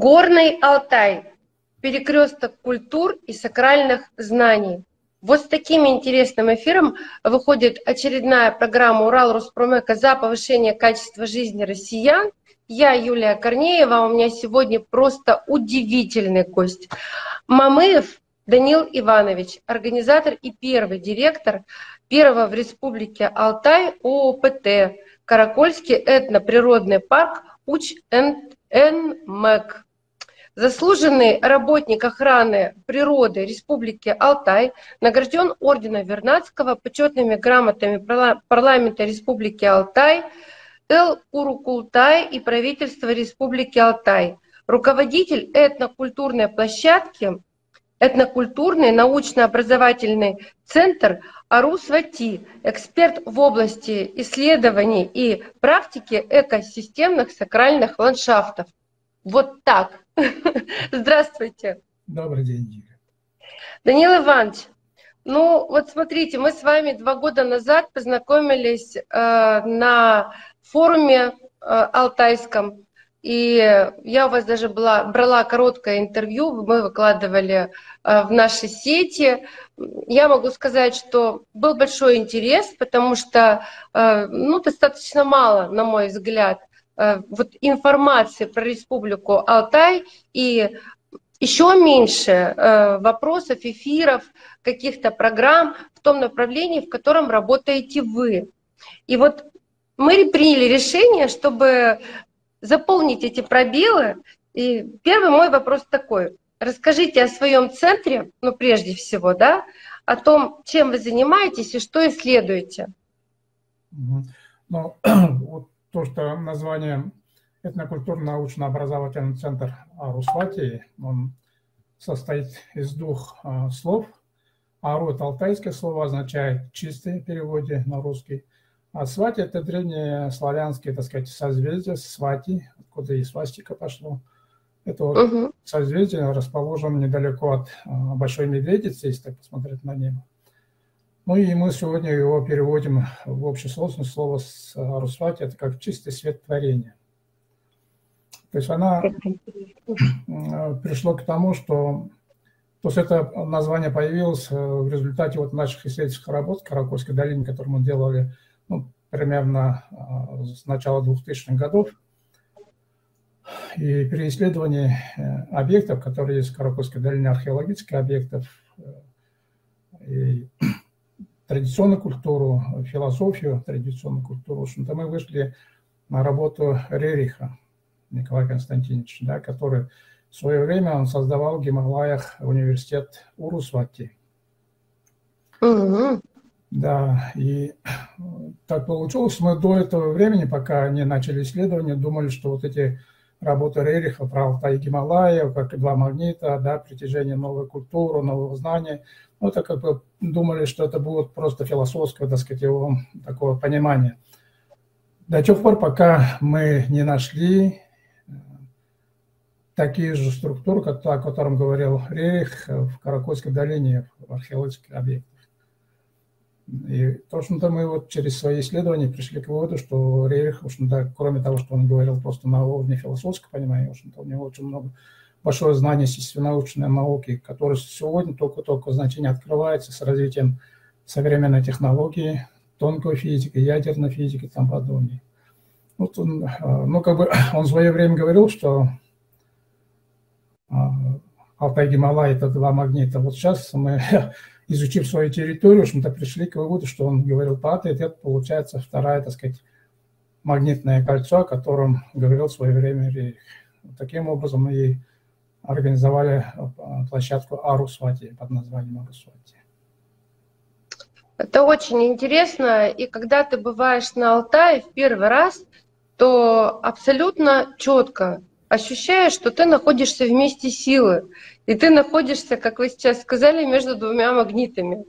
Горный Алтай. Перекресток культур и сакральных знаний. Вот с таким интересным эфиром выходит очередная программа «Урал Роспромека» за повышение качества жизни россиян. Я Юлия Корнеева, у меня сегодня просто удивительный гость. Мамыев Данил Иванович, организатор и первый директор первого в Республике Алтай ООПТ Каракольский этноприродный парк Уч-Энмэк. Заслуженный работник охраны природы Республики Алтай награжден орденом Вернадского почетными грамотами парламента Республики Алтай, Эл Урукултай и правительства Республики Алтай. Руководитель этнокультурной площадки этнокультурный научно-образовательный центр Арусвати, эксперт в области исследований и практики экосистемных сакральных ландшафтов. Вот так. Здравствуйте. Добрый день, Юля. Данил Иванович, ну вот смотрите, мы с вами два года назад познакомились э, на форуме э, алтайском, и я у вас даже была, брала короткое интервью, мы выкладывали э, в наши сети. Я могу сказать, что был большой интерес, потому что э, ну, достаточно мало, на мой взгляд, вот информации про Республику Алтай и еще меньше э, вопросов, эфиров, каких-то программ в том направлении, в котором работаете вы. И вот мы приняли решение, чтобы заполнить эти пробелы. И первый мой вопрос такой. Расскажите о своем центре, ну прежде всего, да, о том, чем вы занимаетесь и что исследуете. Ну, вот то, что название этнокультурно-научно-образовательный центр Арусвати, он состоит из двух а, слов. Ару – это алтайское слово, означает «чистый» в переводе на русский. А свати – это древнее славянское, так сказать, созвездие, свати, откуда и свастика пошло. Это вот угу. созвездие расположено недалеко от а, Большой Медведицы, если так посмотреть на небо. Ну и мы сегодня его переводим в общесложность слово с Русвати, это как чистый свет творения. То есть она пришло к тому, что то есть это название появилось в результате вот наших исследовательских работ в Каракольской долине, которые мы делали ну, примерно с начала 2000-х годов. И при исследовании э, объектов, которые есть в Каракольской долине, археологических объектов, э, и традиционную культуру, философию, традиционную культуру. Общем-то, мы вышли на работу Рериха Николая Константиновича, да, который в свое время он создавал в Гималаях университет Урусвати. Угу. Да, и так получилось, мы до этого времени, пока не начали исследования, думали, что вот эти работы Рериха про Алтай Гималаев, как и два магнита, да, притяжение новой культуры, нового знания, ну, это как бы думали, что это будет просто философское, так сказать, его такое понимание. До тех пор, пока мы не нашли э, такие же структуры, как та, о котором говорил Рейх в Каракольской долине, в археологических объектах. И, в общем-то, мы вот через свои исследования пришли к выводу, что Рейх, в общем-то, кроме того, что он говорил просто на уровне философского понимания, в общем-то, у него очень много большое знание естественно-научной науки, которое сегодня только-только значение открывается с развитием современной технологии, тонкой физики, ядерной физики и тому подобное. Вот он, э, ну, как бы он в свое время говорил, что э, Алтай Гималай – это два магнита. Вот сейчас мы, изучив свою территорию, в общем-то, пришли к выводу, что он говорил пятый, это получается вторая, так сказать, магнитное кольцо, о котором говорил в свое время Рейх. Таким образом, мы и организовали э, площадку Арусвати под названием Арусвати. Это очень интересно, и когда ты бываешь на Алтае в первый раз, то абсолютно четко ощущаешь, что ты находишься вместе силы, и ты находишься, как вы сейчас сказали, между двумя магнитами.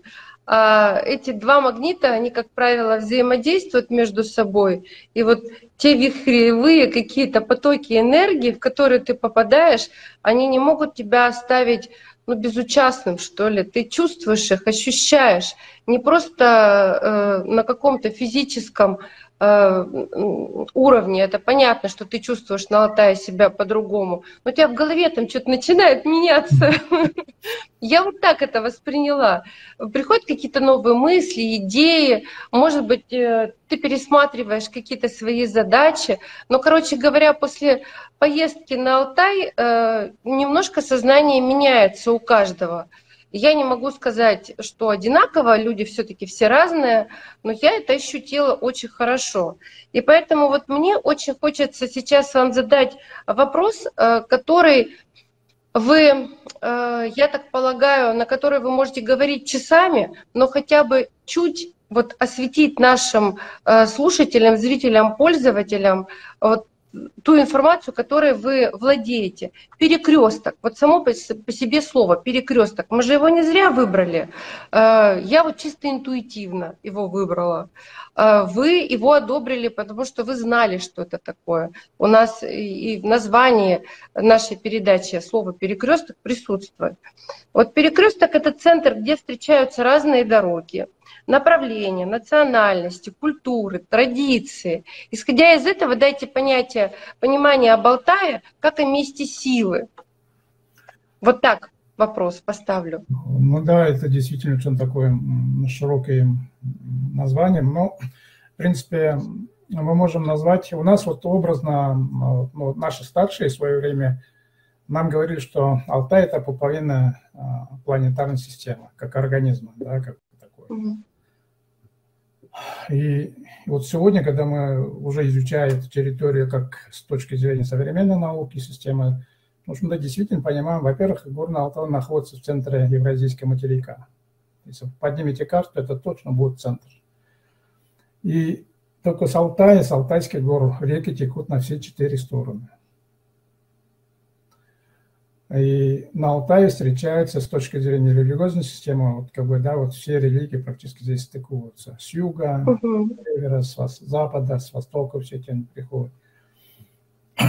А эти два магнита, они, как правило, взаимодействуют между собой. И вот те вихревые какие-то потоки энергии, в которые ты попадаешь, они не могут тебя оставить ну, безучастным, что ли. Ты чувствуешь их, ощущаешь. Не просто э, на каком-то физическом уровне. Это понятно, что ты чувствуешь на Алтае себя по-другому. Но у тебя в голове там что-то начинает меняться. Я вот так это восприняла. Приходят какие-то новые мысли, идеи. Может быть, э, ты пересматриваешь какие-то свои задачи. Но, короче говоря, после поездки на Алтай э, немножко сознание меняется у каждого. Я не могу сказать, что одинаково, люди все-таки все разные, но я это ощутила очень хорошо. И поэтому вот мне очень хочется сейчас вам задать вопрос, э, который вы, э, я так полагаю, на который вы можете говорить часами, но хотя бы чуть вот осветить нашим э, слушателям, зрителям, пользователям вот ту информацию, которой вы владеете. Перекресток, вот само по себе слово перекресток, мы же его не зря выбрали. Э, я вот чисто интуитивно его выбрала. Э, вы его одобрили, потому что вы знали, что это такое. У нас и в названии нашей передачи слово перекресток присутствует. Вот перекресток это центр, где встречаются разные дороги направления, национальности, культуры, традиции. Исходя из этого, дайте понятие, понимание об Алтае как о месте силы. Вот так вопрос поставлю. Ну да, это действительно очень такое широкое название, но, в принципе, мы можем назвать, у нас вот образно, ну, наши старшие в свое время нам говорили, что Алтай – это пуповина а, планетарной системы, как организма, да, как. И вот сегодня, когда мы уже изучаем эту территорию как с точки зрения современной науки, системы, ну, мы действительно понимаем, во-первых, Горный Алтай находится в центре Евразийского материка. Если вы поднимете карту, это точно будет центр. И только с Алтая, с Алтайских гор реки текут на все четыре стороны. И на Алтае встречаются с точки зрения религиозной системы, вот как бы, да, вот все религии практически здесь стыкуются. С юга, uh-huh. с севера, с запада, с востока все эти приходят.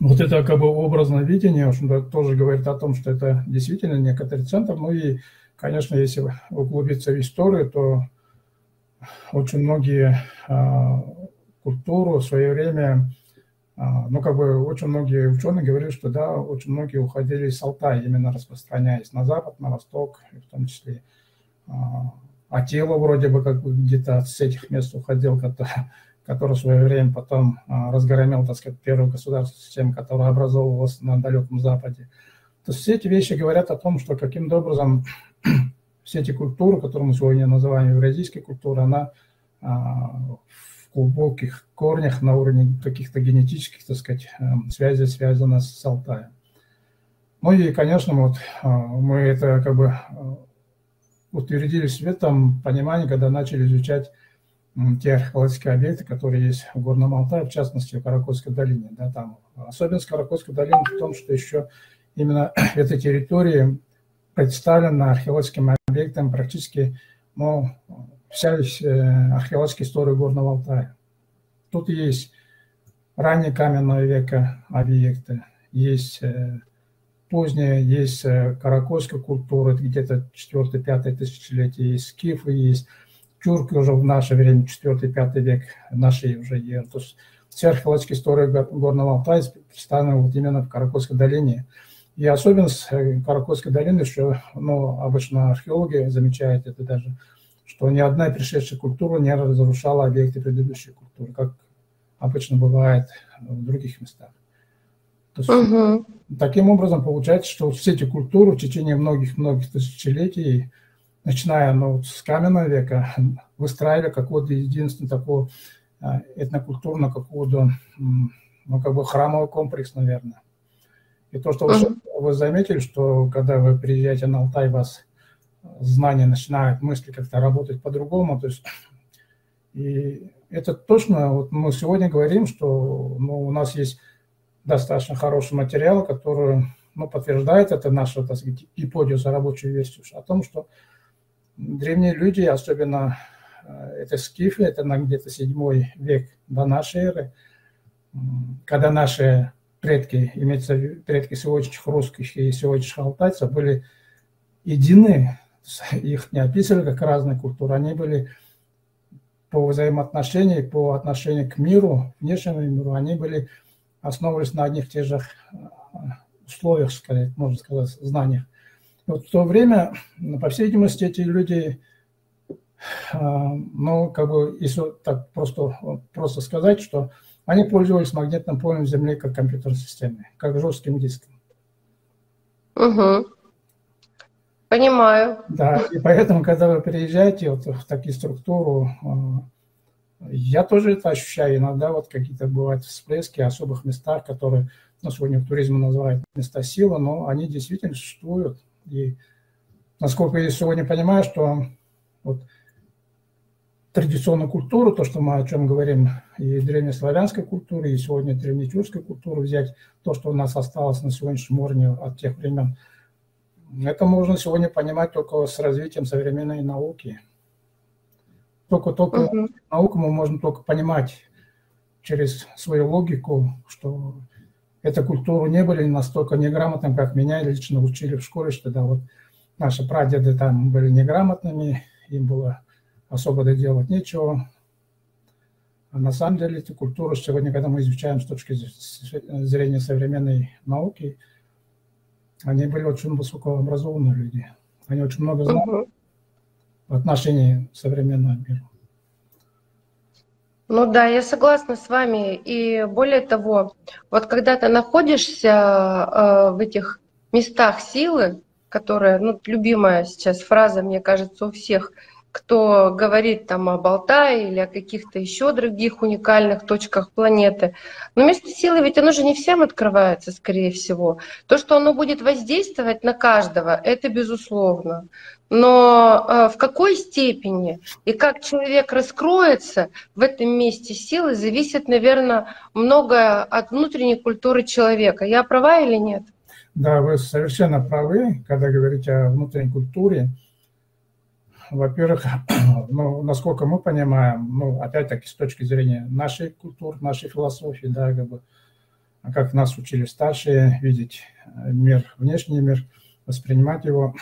Вот это как бы образное видение, в общем-то, тоже говорит о том, что это действительно некоторый центр. Ну и, конечно, если углубиться в историю, то очень многие а, культуру в свое время а, ну, как бы очень многие ученые говорили, что да, очень многие уходили с Алтая, именно распространяясь на запад, на восток, в том числе а тело вроде бы как бы где-то с этих мест уходил, который, который в свое время потом а, разгромил, так сказать, первую государственную систему, которая образовывалась на далеком Западе. То есть все эти вещи говорят о том, что каким-то образом все эти культуры, которые мы сегодня называем евразийской культурой, она а, глубоких корнях на уровне каких-то генетических, так сказать, эм, связей связана с Алтаем. Ну и, конечно, вот э, мы это как бы э, утвердились в этом понимании, когда начали изучать те археологические объекты, которые есть в Горном Алтае, в частности, в Каракольской долине. Да, там. Особенность Каракольской долины в том, что еще именно эта территория представлена археологическим объектом практически ну, вся э, археологическая история Горного Алтая. Тут есть ранние каменного века объекты, есть э, поздняя, есть э, каракольская культура, где-то 4-5 тысячелетие, есть скифы, есть тюрки уже в наше время, 4-5 век нашей уже еры. То есть вся археологическая история Горного Алтая представлена вот именно в Каракольской долине. И особенность Каракольской долины, что ну, обычно археологи замечают это даже – что ни одна пришедшая культура не разрушала объекты предыдущей культуры, как обычно бывает в других местах. То есть, угу. Таким образом, получается, что все эти культуры в течение многих-многих тысячелетий, начиная ну, с каменного века, выстраивали какого-то единственного такого а, этнокультурного какого-то, ну, как бы храмовый комплекс, наверное. И то, что угу. вы, вы заметили, что когда вы приезжаете на Алтай, вас знания начинают мысли как-то работать по-другому. То есть, и это точно, вот мы сегодня говорим, что ну, у нас есть достаточно хороший материал, который ну, подтверждает это нашу, так сказать, гипотезу, рабочую версию, о том, что древние люди, особенно э, это скифы, это на где-то седьмой век до нашей эры, когда наши предки, имеется предки сегодняшних русских и сегодняшних алтайцев, были едины их не описывали как разные культуры, они были по взаимоотношению, по отношению к миру, внешнему миру, они были основывались на одних и тех же условиях, сказать, можно сказать, знаниях. Вот в то время, по всей видимости, эти люди, ну, как бы, если так просто, просто сказать, что они пользовались магнитным полем Земли как компьютерной системой, как жестким диском. Угу. Понимаю. Да, и поэтому, когда вы приезжаете вот в такие структуры, я тоже это ощущаю. Иногда вот какие-то бывают всплески в особых местах, которые ну, сегодня в туризме называют места силы, но они действительно существуют. И насколько я сегодня понимаю, что вот традиционную культуру, то, что мы о чем говорим, и древнеславянской культуры, и сегодня древнетюркской культуры взять, то, что у нас осталось на сегодняшнем уровне от тех времен, это можно сегодня понимать только с развитием современной науки. Только, только uh-huh. науку мы можем только понимать через свою логику, что эту культуру не были настолько неграмотными, как меня лично учили в школе, что да, вот наши прадеды там были неграмотными, им было особо доделать нечего. А на самом деле эту культуру сегодня, когда мы изучаем с точки зрения современной науки, они были очень высокообразованные люди. Они очень много знали в отношении современного мира. Ну да, я согласна с вами. И более того, вот когда ты находишься э, в этих местах силы, которые, ну, любимая сейчас фраза, мне кажется, у всех – кто говорит там о Алтае или о каких-то еще других уникальных точках планеты. Но место силы ведь оно же не всем открывается, скорее всего. То, что оно будет воздействовать на каждого, это безусловно. Но э, в какой степени и как человек раскроется в этом месте силы, зависит, наверное, многое от внутренней культуры человека. Я права или нет? Да, вы совершенно правы, когда говорите о внутренней культуре. Во-первых, ну, насколько мы понимаем, ну, опять-таки, с точки зрения нашей культуры, нашей философии, да, как бы, как нас учили старшие, видеть э, мир, внешний мир, воспринимать его.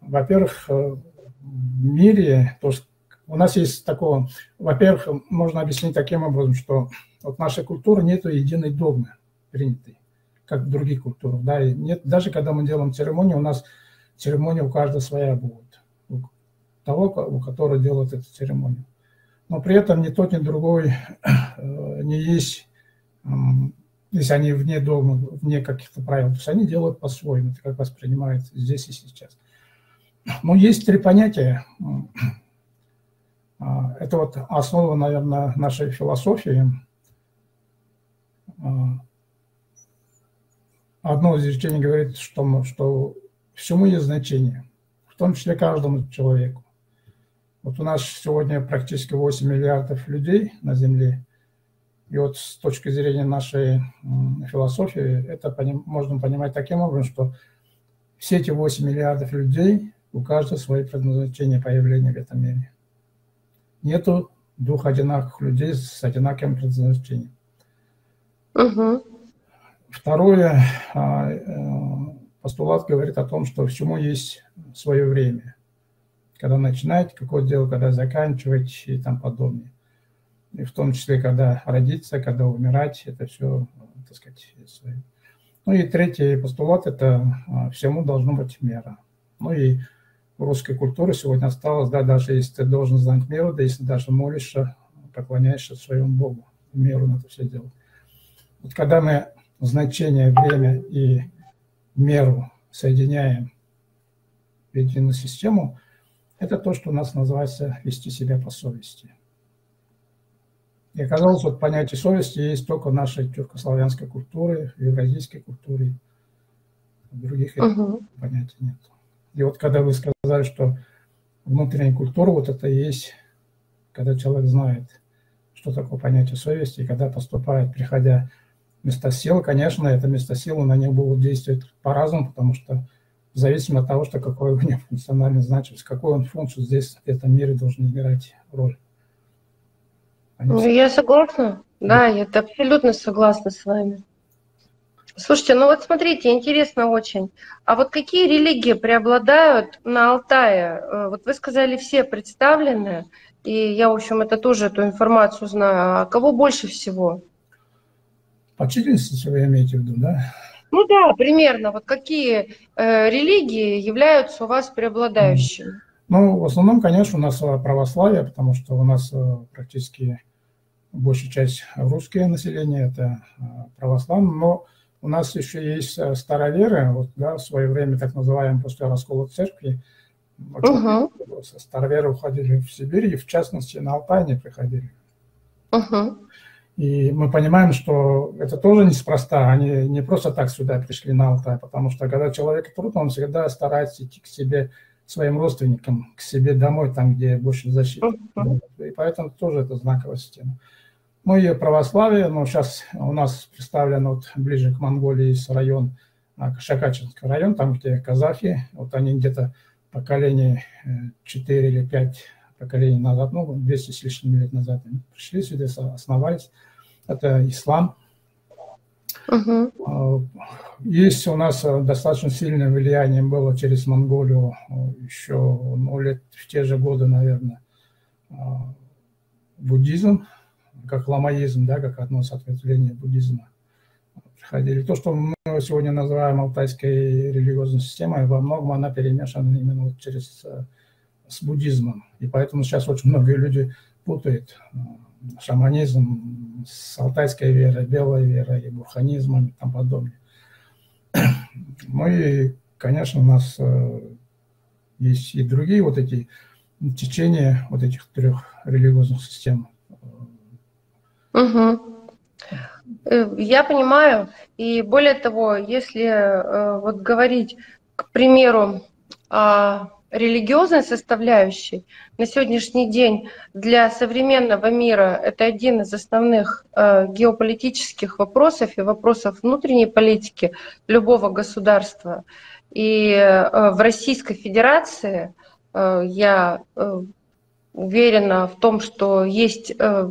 Во-первых, э, в мире, то, что у нас есть такое, во-первых, можно объяснить таким образом, что вот наша культура нет единой догмы принятой, как в других культурах. Да, и нет, даже когда мы делаем церемонию, у нас церемония у каждого своя будет того, у которого делают эту церемонию. Но при этом ни тот, ни другой э, не есть, если они вне дома, вне каких-то правил, то есть они делают по-своему, это как воспринимают здесь и сейчас. Но есть три понятия. А, это вот основа, наверное, нашей философии. А, одно изречение говорит, что, что всему есть значение, в том числе каждому человеку. Вот у нас сегодня практически 8 миллиардов людей на Земле. И вот с точки зрения нашей философии, это можно понимать таким образом, что все эти 8 миллиардов людей, у каждого свое предназначение появления в этом мире. Нету двух одинаковых людей с одинаковым предназначением. Угу. Второе, а, э, постулат говорит о том, что всему есть свое время когда начинать какое дело, когда заканчивать и там подобное. И в том числе, когда родиться, когда умирать, это все, так сказать, свои. Ну и третий постулат – это а, всему должно быть мера. Ну и в русской культуре сегодня осталось, да, даже если ты должен знать меру, да если даже молишься, поклоняешься своему Богу, меру на это все делать. Вот когда мы значение, время и меру соединяем в единую систему – это то, что у нас называется вести себя по совести. И оказалось, вот понятие совести есть только в нашей тюркославянской культуре, в евразийской культуре. Других угу. понятий нет. И вот когда вы сказали, что внутренняя культура, вот это и есть, когда человек знает, что такое понятие совести, и когда поступает, приходя в место силы, конечно, это место силы на них будут действовать по-разному, потому что в зависимости от того, что какой у него функциональная значимость, какую он функцию здесь в этом мире должен играть роль. Ну, я согласна, да, я абсолютно согласна с вами. Слушайте, ну вот смотрите, интересно очень. А вот какие религии преобладают на Алтае? Э, вот вы сказали, все представлены. И я, в общем, это тоже эту информацию знаю. А кого больше всего? По численности вы имеете в виду, да? Ну да, примерно. Вот какие э, религии являются у вас преобладающими? Ну, в основном, конечно, у нас православие, потому что у нас э, практически большая часть русское население, это э, православное, но у нас еще есть э, староверы, вот, да, в свое время так называемые после раскола церкви, угу. староверы уходили в Сибирь, и в частности на Алтай не приходили. Угу. И мы понимаем, что это тоже неспроста, они не просто так сюда пришли на Алтай, потому что когда человек трудно, он всегда старается идти к себе, своим родственникам, к себе домой, там, где больше защиты. И поэтому тоже это знаковая система. Ну и православие, но сейчас у нас представлен вот ближе к Монголии есть район, а, Шакачинский район, там, где казахи, вот они где-то поколение 4 или 5 поколений назад, ну, 200 с лишним лет назад они пришли сюда, основались. Это ислам. Uh-huh. Есть у нас достаточно сильное влияние было через Монголию еще ну, лет в те же годы, наверное, а, буддизм как ламаизм, да, как одно из ответвлений буддизма приходили. То, что мы сегодня называем алтайской религиозной системой, во многом она перемешана именно вот через э, с буддизмом. И поэтому сейчас очень многие люди путают э, шаманизм с алтайской верой, белой верой, и бурханизмом и тому подобное. Ну и, конечно, у нас э, есть и другие вот эти течения вот этих трех религиозных систем. Угу. Я понимаю. И более того, если э, вот говорить, к примеру, о религиозной составляющей, на сегодняшний день для современного мира это один из основных э, геополитических вопросов и вопросов внутренней политики любого государства. И в Российской Федерации я уверена в том, что есть, э,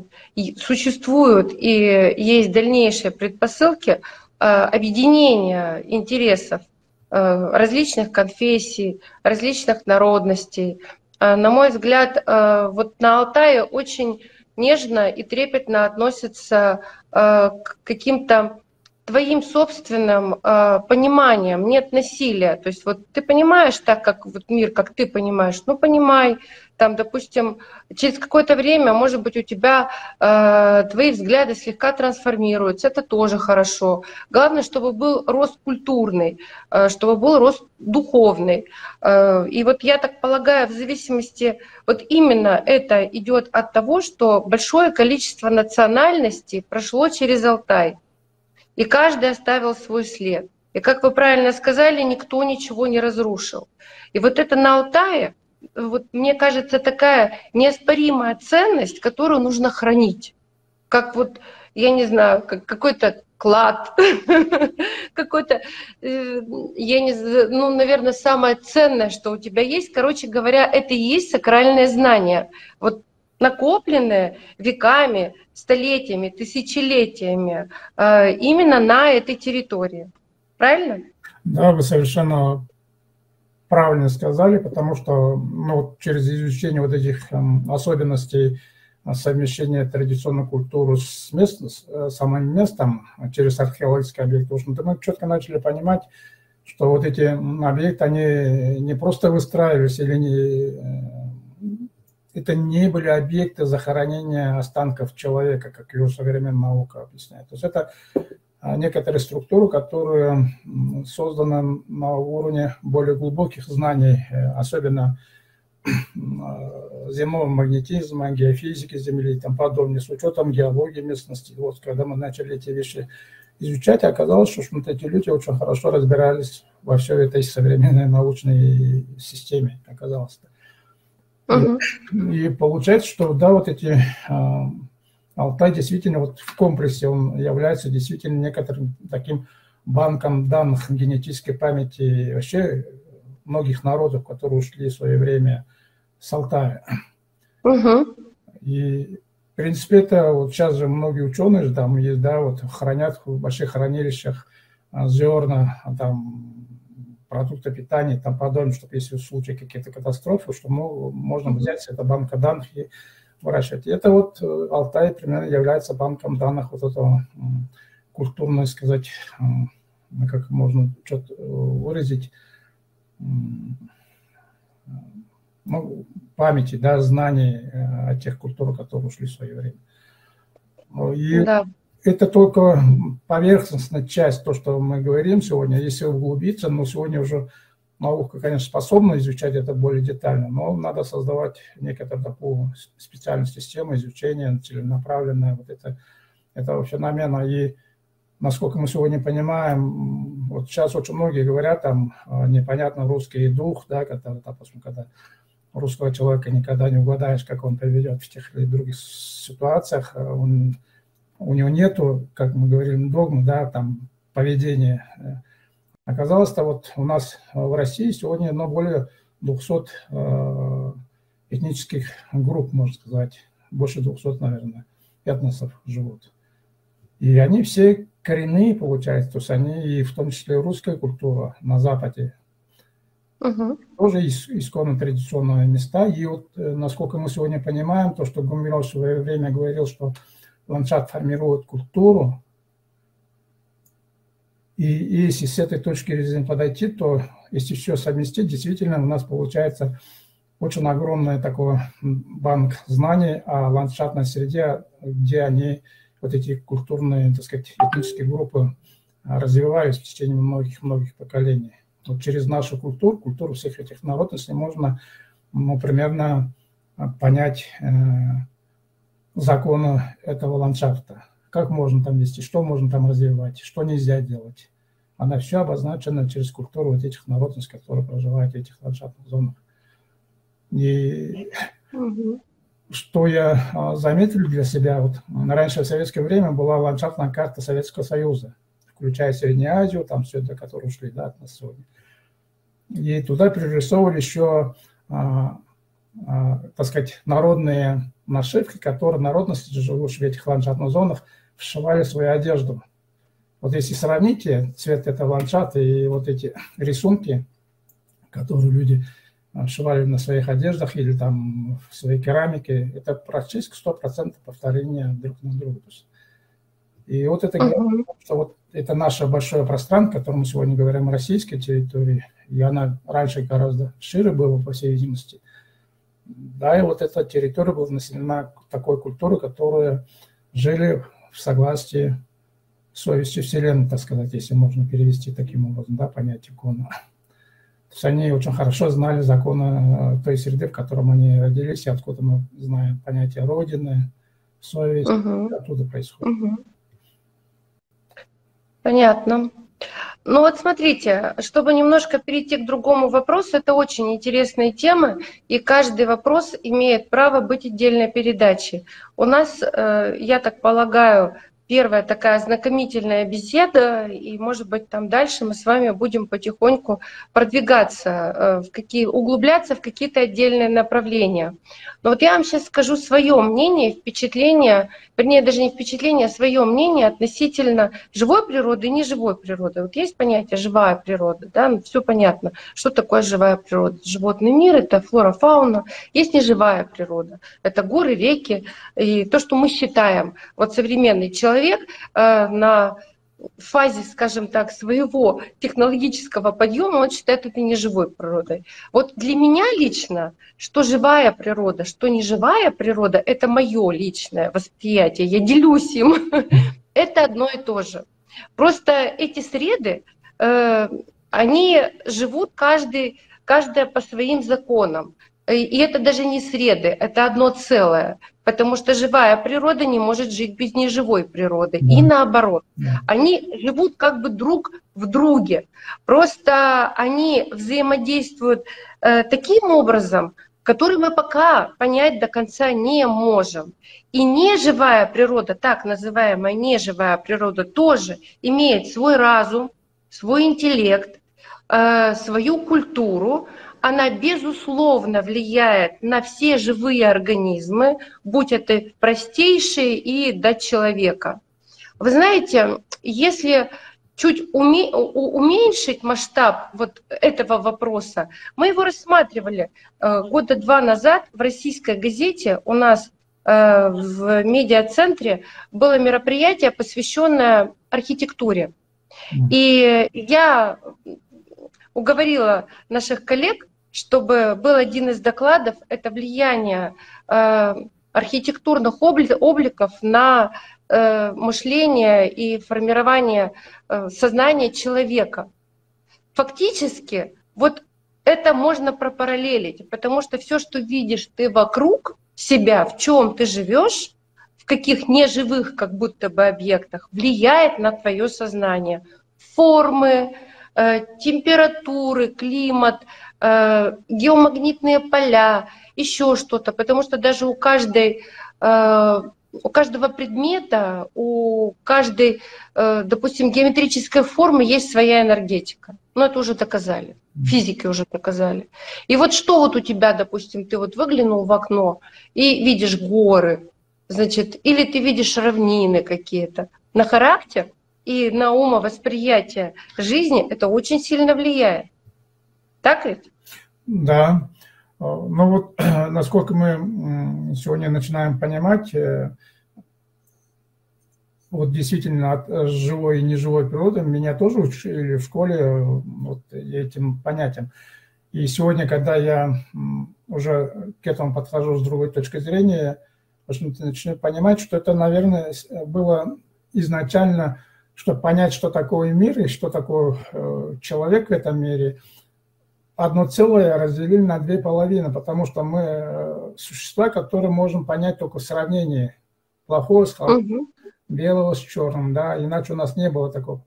существуют и есть дальнейшие предпосылки э, объединения интересов э, различных конфессий, различных народностей. На мой взгляд, вот на Алтае очень нежно и трепетно относятся к каким-то твоим собственным э, пониманием, нет насилия. То есть вот ты понимаешь так, как вот мир, как ты понимаешь, ну понимай, там, допустим, через какое-то время, может быть, у тебя э, твои взгляды слегка трансформируются, это тоже хорошо. Главное, чтобы был рост культурный, э, чтобы был рост духовный. Э, и вот я так полагаю, в зависимости, вот именно это идет от того, что большое количество национальностей прошло через Алтай и каждый оставил свой след. И как вы правильно сказали, никто ничего не разрушил. И вот это на Алтае, вот мне кажется, такая неоспоримая ценность, которую нужно хранить. Как вот, я не знаю, как какой-то клад, какой-то, э, я не знаю, ну, наверное, самое ценное, что у тебя есть. Короче говоря, это и есть сакральное знание. Вот накопленное веками, столетиями, тысячелетиями э, именно на этой территории. Правильно? Да, вы совершенно правильно сказали, потому что ну, через изучение вот этих эм, особенностей совмещения традиционной культуры с, мест, с э, самым местом, через археологические объекты, мы четко начали понимать, что вот эти объекты, они не просто выстраивались или не э, это не были объекты захоронения останков человека, как его современная наука объясняет. То есть это некоторые структуры, которые созданы на уровне более глубоких знаний, э, особенно земного магнетизма, геофизики Земли и тому подобное, с учетом геологии местности. Вот когда мы начали эти вещи изучать, оказалось, что вот эти люди очень хорошо разбирались во всей этой современной научной системе, оказалось. Угу. И, и получается, что да, вот эти э, Алтай действительно вот в комплексе он является действительно некоторым таким банком данных генетической памяти вообще многих народов, которые ушли в свое время с Алтая. Угу. И в принципе это вот сейчас же многие ученые там есть, да, вот хранят в больших хранилищах зерна, там продукты питания тому подобное, чтобы если в случае какие-то катастрофы, что можно взять с этой банка данных и выращивать. И это вот э, Алтай примерно является банком данных вот этого культурно сказать, как можно что-то выразить, ну, памяти, да, знаний о тех культурах, которые ушли в свое время. И да это только поверхностная часть, то, что мы говорим сегодня. Если углубиться, ну, сегодня уже наука, конечно, способна изучать это более детально, но надо создавать некоторую такую специальную систему изучения, целенаправленное вот это, этого феномена. И насколько мы сегодня понимаем, вот сейчас очень многие говорят, там, непонятно русский дух, да, когда, допустим, когда русского человека никогда не угадаешь, как он поведет в тех или других ситуациях, он у него нету, как мы говорим, догмы, да, там, поведения. Оказалось-то вот у нас в России сегодня ну, более 200 э, этнических групп, можно сказать, больше 200, наверное, этносов живут. И они все коренные, получается, то есть они и в том числе русская культура на Западе, угу. тоже исконно традиционные места. И вот, э, насколько мы сегодня понимаем, то, что Гумилев в свое время говорил, что ландшафт формирует культуру. И если с этой точки зрения подойти, то если все совместить, действительно у нас получается очень огромный такой банк знаний о ландшафтной среде, где они, вот эти культурные, так сказать, этнические группы развивались в течение многих-многих поколений. Вот через нашу культуру, культуру всех этих народностей можно ну, примерно понять э, закона этого ландшафта. Как можно там вести, что можно там развивать, что нельзя делать. Она все обозначена через культуру вот этих народностей, которые проживают в этих ландшафтных зонах. И угу. что я а, заметил для себя, вот раньше в советское время была ландшафтная карта Советского Союза, включая Среднюю Азию, там все это, которые ушли да, от нас сегодня. И туда пририсовывали еще, а, а, так сказать, народные нашивки, которые народности, живущие в этих ландшафтных зонах, вшивали свою одежду. Вот если сравните цвет этого ландшафта и вот эти рисунки, которые люди вшивали на своих одеждах или там в своей керамике, это практически 100% повторение друг на друга. И вот это, что вот это наше большое пространство, о котором мы сегодня говорим, российской территории, и она раньше гораздо шире была, по всей видимости, да, и вот эта территория была населена такой культурой, которая жили в согласии с совестью Вселенной, так сказать, если можно перевести таким образом, да, понятие икона. То есть они очень хорошо знали законы э, той среды, в котором они родились, и откуда мы знаем понятие Родины, совесть, угу. оттуда происходит. Угу. Понятно. Ну вот смотрите, чтобы немножко перейти к другому вопросу, это очень интересная тема, и каждый вопрос имеет право быть отдельной передачей. У нас, э, я так полагаю, первая такая знакомительная беседа, и, может быть, там дальше мы с вами будем потихоньку продвигаться, э, в какие, углубляться в какие-то отдельные направления. Но вот я вам сейчас скажу свое мнение, впечатление, вернее, даже не впечатление, а свое мнение относительно живой природы и неживой природы. Вот есть понятие живая природа, да, ну, все понятно, что такое живая природа. Животный мир — это флора, фауна. Есть неживая природа, это горы, реки, и то, что мы считаем. Вот современный человек человек э, на фазе, скажем так, своего технологического подъема, он считает это не живой природой. Вот для меня лично, что живая природа, что не живая природа, это мое личное восприятие, я делюсь им. Это одно и то же. Просто эти среды, э, они живут каждый, каждая по своим законам. И это даже не среды, это одно целое, потому что живая природа не может жить без неживой природы. Да. И наоборот. Да. Они живут как бы друг в друге. Просто они взаимодействуют э, таким образом, который мы пока понять до конца не можем. И неживая природа, так называемая неживая природа, тоже имеет свой разум, свой интеллект, э, свою культуру, она безусловно влияет на все живые организмы, будь это простейшие и до человека. Вы знаете, если чуть уме, уменьшить масштаб вот этого вопроса, мы его рассматривали э, года два назад в российской газете. У нас э, в медиацентре было мероприятие, посвященное архитектуре. И я уговорила наших коллег, чтобы был один из докладов, это влияние э, архитектурных обликов на э, мышление и формирование э, сознания человека. Фактически, вот это можно пропараллелить, потому что все, что видишь ты вокруг себя, в чем ты живешь, в каких неживых как будто бы объектах, влияет на твое сознание. Формы, температуры, климат, э, геомагнитные поля, еще что-то, потому что даже у каждой э, у каждого предмета, у каждой, э, допустим, геометрической формы есть своя энергетика. Ну, это уже доказали. Физики уже доказали. И вот что вот у тебя, допустим, ты вот выглянул в окно и видишь горы, значит, или ты видишь равнины какие-то. На характер и на умовосприятие жизни это очень сильно влияет. Так ведь? Да. Ну вот, насколько мы сегодня начинаем понимать, э, вот действительно от живой и неживой природы меня тоже учили в школе вот этим понятием. И сегодня, когда я уже к этому подхожу с другой точки зрения, начну понимать, что это, наверное, было изначально, чтобы понять, что такое мир и что такое э, человек в этом мире – одно целое разделили на две половины, потому что мы э, существа, которые можем понять только в сравнении плохого с хорошим, угу. белого с черным, да, иначе у нас не было такого.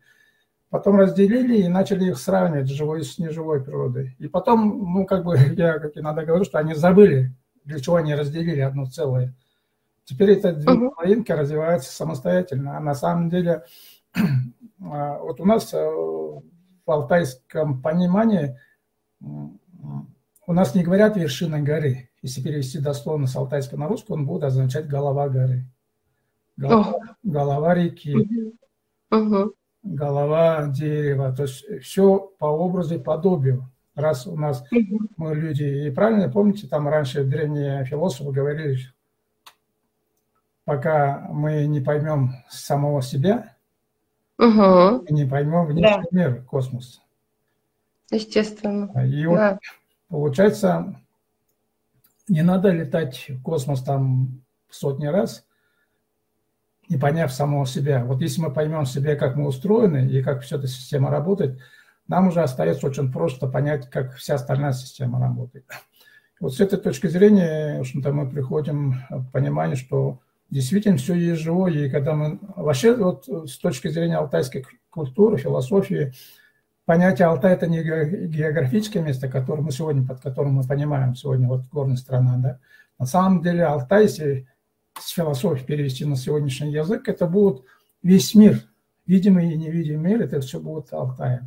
Потом разделили и начали их сравнивать, живой с неживой природой. И потом, ну, как бы, я как иногда говорю, что они забыли, для чего они разделили одно целое. Теперь эти две угу. половинки развиваются самостоятельно. А на самом деле, вот у нас э, в алтайском понимании – у нас не говорят вершина горы. Если перевести дословно с алтайского на русский, он будет означать голова горы. Голова, голова реки, угу. голова дерева. То есть все по образу и подобию. Раз у нас угу. мы люди, и правильно помните, там раньше древние философы говорили, пока мы не поймем самого себя, угу. не поймем внешний да. мир, космос. Естественно. И вот да. получается, не надо летать в космос там сотни раз, не поняв самого себя. Вот если мы поймем себя, как мы устроены и как вся эта система работает, нам уже остается очень просто понять, как вся остальная система работает. Вот с этой точки зрения, в общем-то, мы приходим к пониманию, что действительно все есть живое, и когда мы... Вообще, вот с точки зрения алтайской культуры, философии, понятие Алтай – это не географическое место, которое мы сегодня, под которым мы понимаем сегодня, вот горная страна, да. На самом деле Алтай, если с философии перевести на сегодняшний язык, это будет весь мир, видимый и невидимый мир, это все будет Алтай.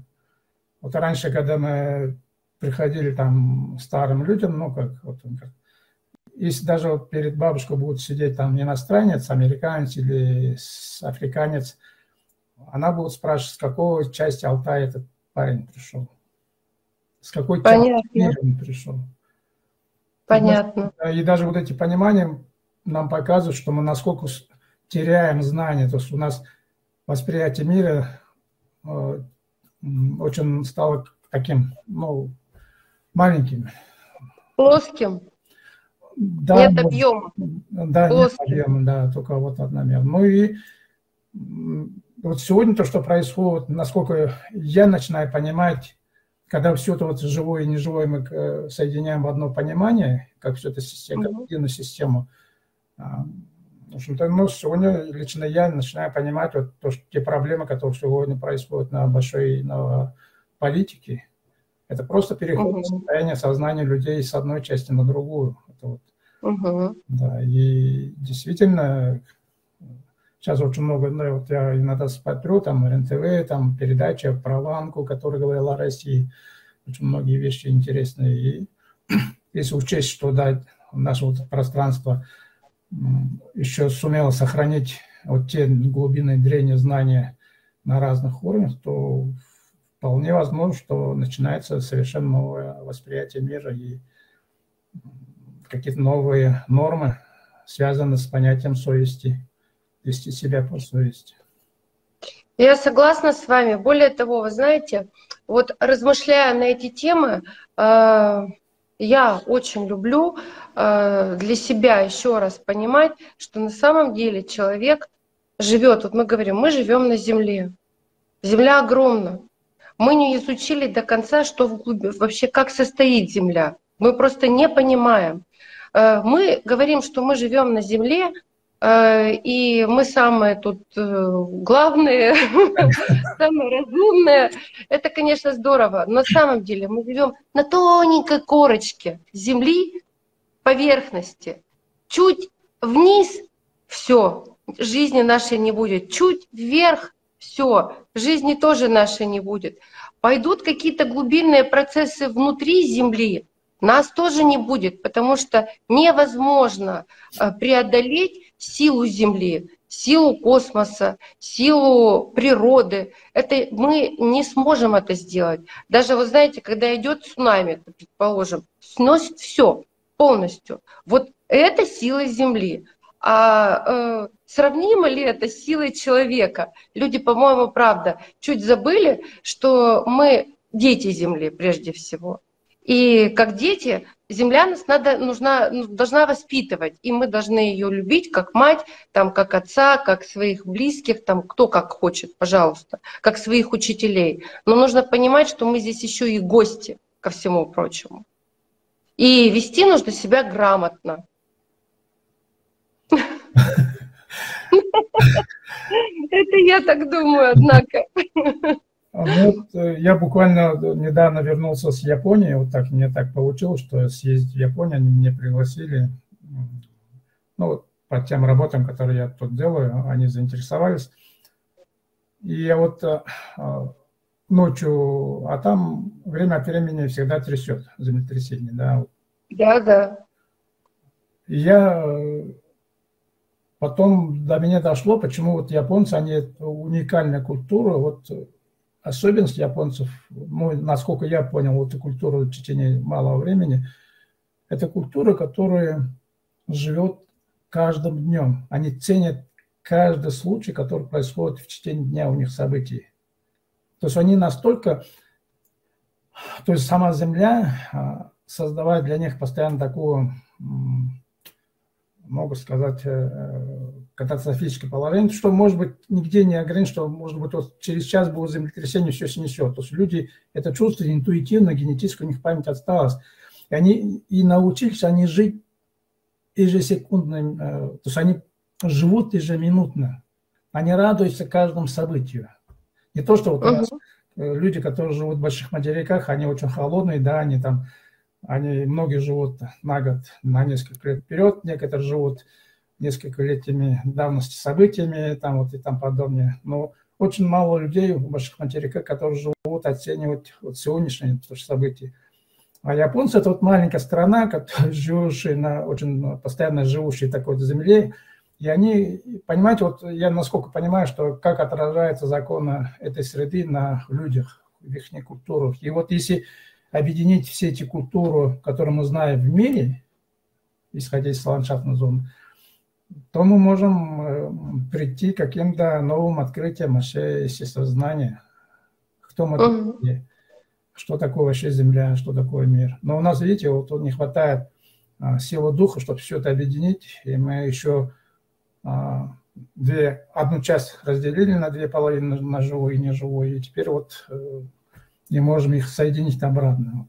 Вот раньше, когда мы приходили там старым людям, ну, как вот он как, если даже вот перед бабушкой будет сидеть там иностранец, американец или африканец, она будет спрашивать, с какой части Алтая этот парень пришел? С какой Понятно. он пришел? Понятно. И даже вот эти понимания нам показывают, что мы насколько теряем знания, то есть у нас восприятие мира э, очень стало таким, ну, маленьким. Плоским. Да, нет объема. Да, нет объема, да, только вот одномерно. Ну и вот сегодня то, что происходит, насколько я начинаю понимать, когда все это вот живое и неживое мы э, соединяем в одно понимание, как все это система, как единую систему, а, в общем-то, ну, сегодня лично я начинаю понимать вот то, что те проблемы, которые сегодня происходят на большой на политике, это просто переход uh-huh. состояния сознания людей с одной части на другую. Это вот, uh-huh. да, и действительно, Сейчас очень много, ну, вот я иногда смотрю, там, РНТВ, там, передача про Ланку, которая говорила о России. Очень многие вещи интересные. И если учесть, что, да, наше вот пространство еще сумело сохранить вот те глубины древние знания, на разных уровнях, то вполне возможно, что начинается совершенно новое восприятие мира и какие-то новые нормы, связанные с понятием совести, вести себя по совести. Я согласна с вами. Более того, вы знаете, вот размышляя на эти темы, э, я очень люблю э, для себя еще раз понимать, что на самом деле человек живет, вот мы говорим, мы живем на Земле. Земля огромна. Мы не изучили до конца, что в глубине, вообще как состоит Земля. Мы просто не понимаем. Э, мы говорим, что мы живем на Земле, э, и мы самые тут э, главные, самые разумные. Это, конечно, здорово. Но на самом деле мы живем на тоненькой корочке Земли, поверхности. Чуть вниз – все, жизни нашей не будет. Чуть вверх – все, жизни тоже нашей не будет. Пойдут какие-то глубинные процессы внутри Земли, нас тоже не будет, потому что невозможно э, преодолеть силу Земли, силу космоса, силу природы. Это мы не сможем это сделать. Даже вы знаете, когда идет цунами, предположим, сносит все полностью. Вот это сила Земли. А э, сравнимо ли это с силой человека? Люди, по-моему, правда, чуть забыли, что мы дети Земли прежде всего. И как дети, земля нас надо, нужна, ну, должна воспитывать, и мы должны ее любить как мать, там, как отца, как своих близких, там, кто как хочет, пожалуйста, как своих учителей. Но нужно понимать, что мы здесь еще и гости ко всему прочему. И вести нужно себя грамотно. Это я так думаю, однако. Вот э, я буквально недавно вернулся с Японии, вот так мне так получилось, что съездить в Японию, они меня пригласили, ну, вот по тем работам, которые я тут делаю, они заинтересовались. И я вот э, э, ночью, а там время от времени всегда трясет землетрясение, да. Да, да. И я потом до меня дошло, почему вот японцы, они уникальная культура, вот особенность японцев, ну, насколько я понял эту культуру в течение малого времени, это культура, которая живет каждым днем. Они ценят каждый случай, который происходит в течение дня у них событий. То есть они настолько... То есть сама Земля а, создавая для них постоянно такую, могу сказать, э, катастрофическое положение, что может быть нигде не ограничено, что может быть вот через час будет землетрясение, все снесет. То есть люди это чувствуют интуитивно, генетически у них память осталась. И они и научились они жить ежесекундно, э, то есть они живут ежеминутно. Они радуются каждому событию. Не то, что вот uh-huh. нас, э, люди, которые живут в больших материках, они очень холодные, да, они там, они многие живут на год, на несколько лет вперед, некоторые живут нескольколетними давности событиями там вот и там подобное. Но очень мало людей в больших материках, которые живут оценивать вот сегодняшние события. А японцы – это вот маленькая страна, которая живущая на очень постоянно живущей такой земле, и они, понимаете, вот я насколько понимаю, что как отражается законы этой среды на людях, в их культурах. И вот если объединить все эти культуры, которые мы знаем в мире, исходя из ландшафтной зоны, то мы можем э, прийти к каким-то новым открытиям вообще естествознания. Кто мы такие, что такое вообще Земля, что такое мир. Но у нас, видите, вот не хватает а, силы духа, чтобы все это объединить, и мы еще а, две, одну часть разделили на две половины, на живую и неживую, и теперь вот не можем их соединить обратно.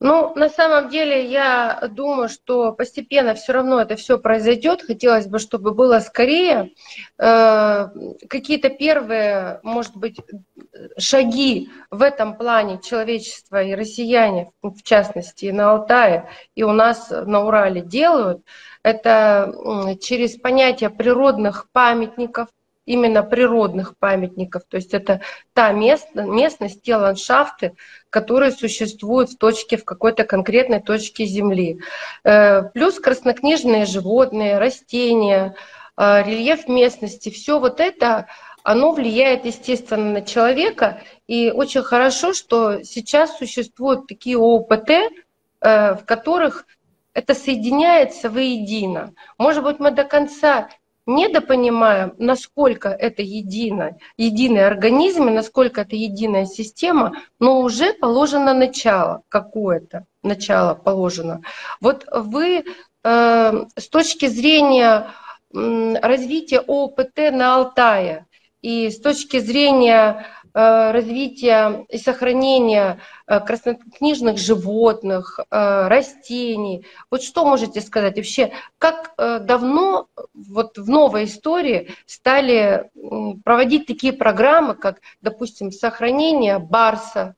Ну, на самом деле, я думаю, что постепенно все равно это все произойдет. Хотелось бы, чтобы было скорее. Э, какие-то первые, может быть, шаги в этом плане человечества и россияне, в частности, на Алтае и у нас на Урале делают, это через понятие природных памятников, именно природных памятников. То есть это та местность, те ландшафты, которые существуют в точке, в какой-то конкретной точке Земли. Э, плюс краснокнижные животные, растения, э, рельеф местности, все вот это оно влияет, естественно, на человека. И очень хорошо, что сейчас существуют такие ОПТ, э, в которых это соединяется воедино. Может быть, мы до конца недопонимаем, насколько это едино, единый организм, и насколько это единая система, но уже положено начало какое-то, начало положено. Вот вы э, с точки зрения э, развития ОПТ на Алтае и с точки зрения развития и сохранения э, краснокнижных животных, э, растений. Вот что можете сказать вообще, как давно вот в новой истории стали проводить такие программы, как, допустим, сохранение барса,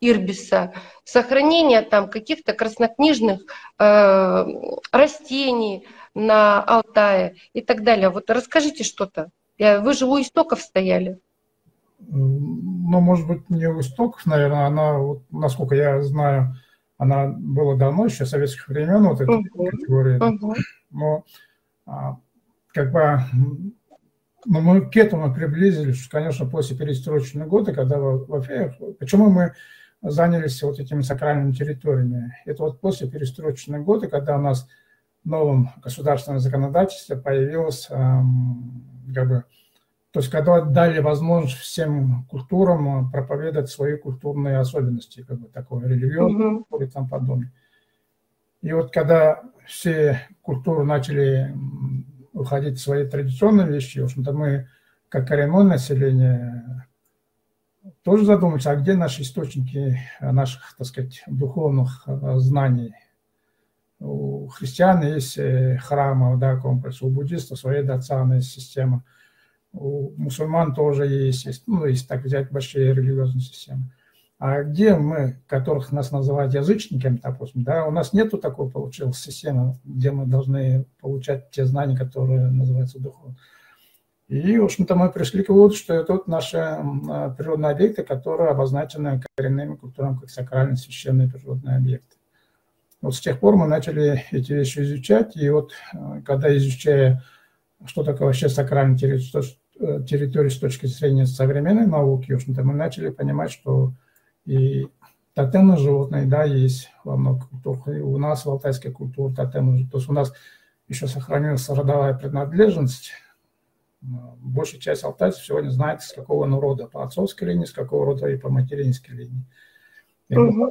ирбиса, сохранение там каких-то краснокнижных э, растений на Алтае и так далее. Вот расскажите что-то. Вы же у истоков стояли ну, может быть, не у истоков, наверное, она, вот, насколько я знаю, она была давно, еще советских времен, вот эта uh-huh. категория. Uh-huh. Но а, как бы ну, мы к этому приблизились, конечно, после перестроечного года, когда в, в Афеях, почему мы занялись вот этими сакральными территориями. Это вот после перестроечного года, когда у нас в новом государственном законодательстве появилось эм, как бы, то есть когда дали возможность всем культурам проповедовать свои культурные особенности, как бы такое религиозное mm-hmm. и там подобное. И вот когда все культуры начали уходить в свои традиционные вещи, в общем-то мы, как коренное население, тоже задуматься, а где наши источники наших, так сказать, духовных э, знаний. У христиан есть э, храмы, да, комплекс, у буддистов своя доционная система – у мусульман тоже есть, есть, ну, если так взять большие религиозные системы. А где мы, которых нас называют язычниками, допустим, да, у нас нету такой получилось системы, где мы должны получать те знания, которые называются духовными. И, в общем-то, мы пришли к выводу, что это вот наши природные объекты, которые обозначены коренными культурами как сакральные священные природные объекты. Вот с тех пор мы начали эти вещи изучать, и вот э, когда изучая, что такое вообще сакральная территория, Э, территории с точки зрения современной науки, общем-то, мы начали понимать, что и тотемные животные, да, есть во многих культурах. И у нас в алтайской культуре тотемные, то есть у нас еще сохранилась родовая принадлежность. Большая часть алтайцев сегодня знает, с какого он рода, по отцовской линии, с какого рода и по материнской линии. И, угу.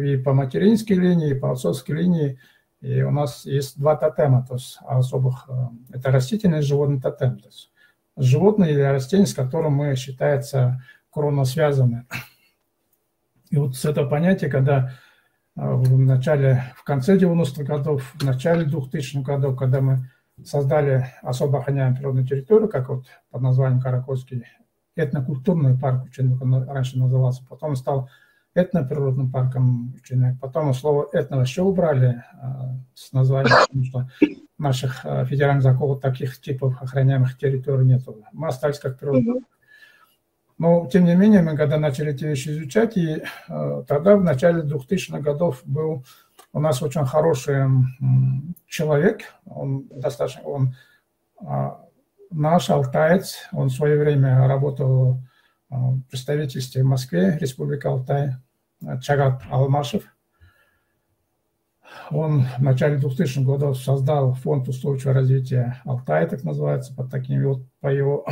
и по материнской линии, и по отцовской линии и у нас есть два тотема, то есть особых. Э, это растительный и животный тотем. То есть животное или растение, с которым мы считается кровно связаны. И вот с этого понятия, когда э, в начале, в конце 90-х годов, в начале 2000-х годов, когда мы создали особо охраняемую природную территорию, как вот под названием Каракольский этнокультурный парк, очень раньше назывался, потом стал этноприродным парком Ученик. Потом слово этно вообще убрали э, с названием, потому что наших э, федеральных законов таких типов охраняемых территорий нет. Мы остались как природный Но, тем не менее, мы когда начали эти вещи изучать, и э, тогда, в начале 2000-х годов, был у нас очень хороший э, человек, он достаточно, он э, наш алтаец, он в свое время работал в представительстве в Москве, Республика Алтай, Чагат Алмашев. Он в начале 2000-х годов создал фонд устойчивого развития Алтая, так называется, под таким вот по его.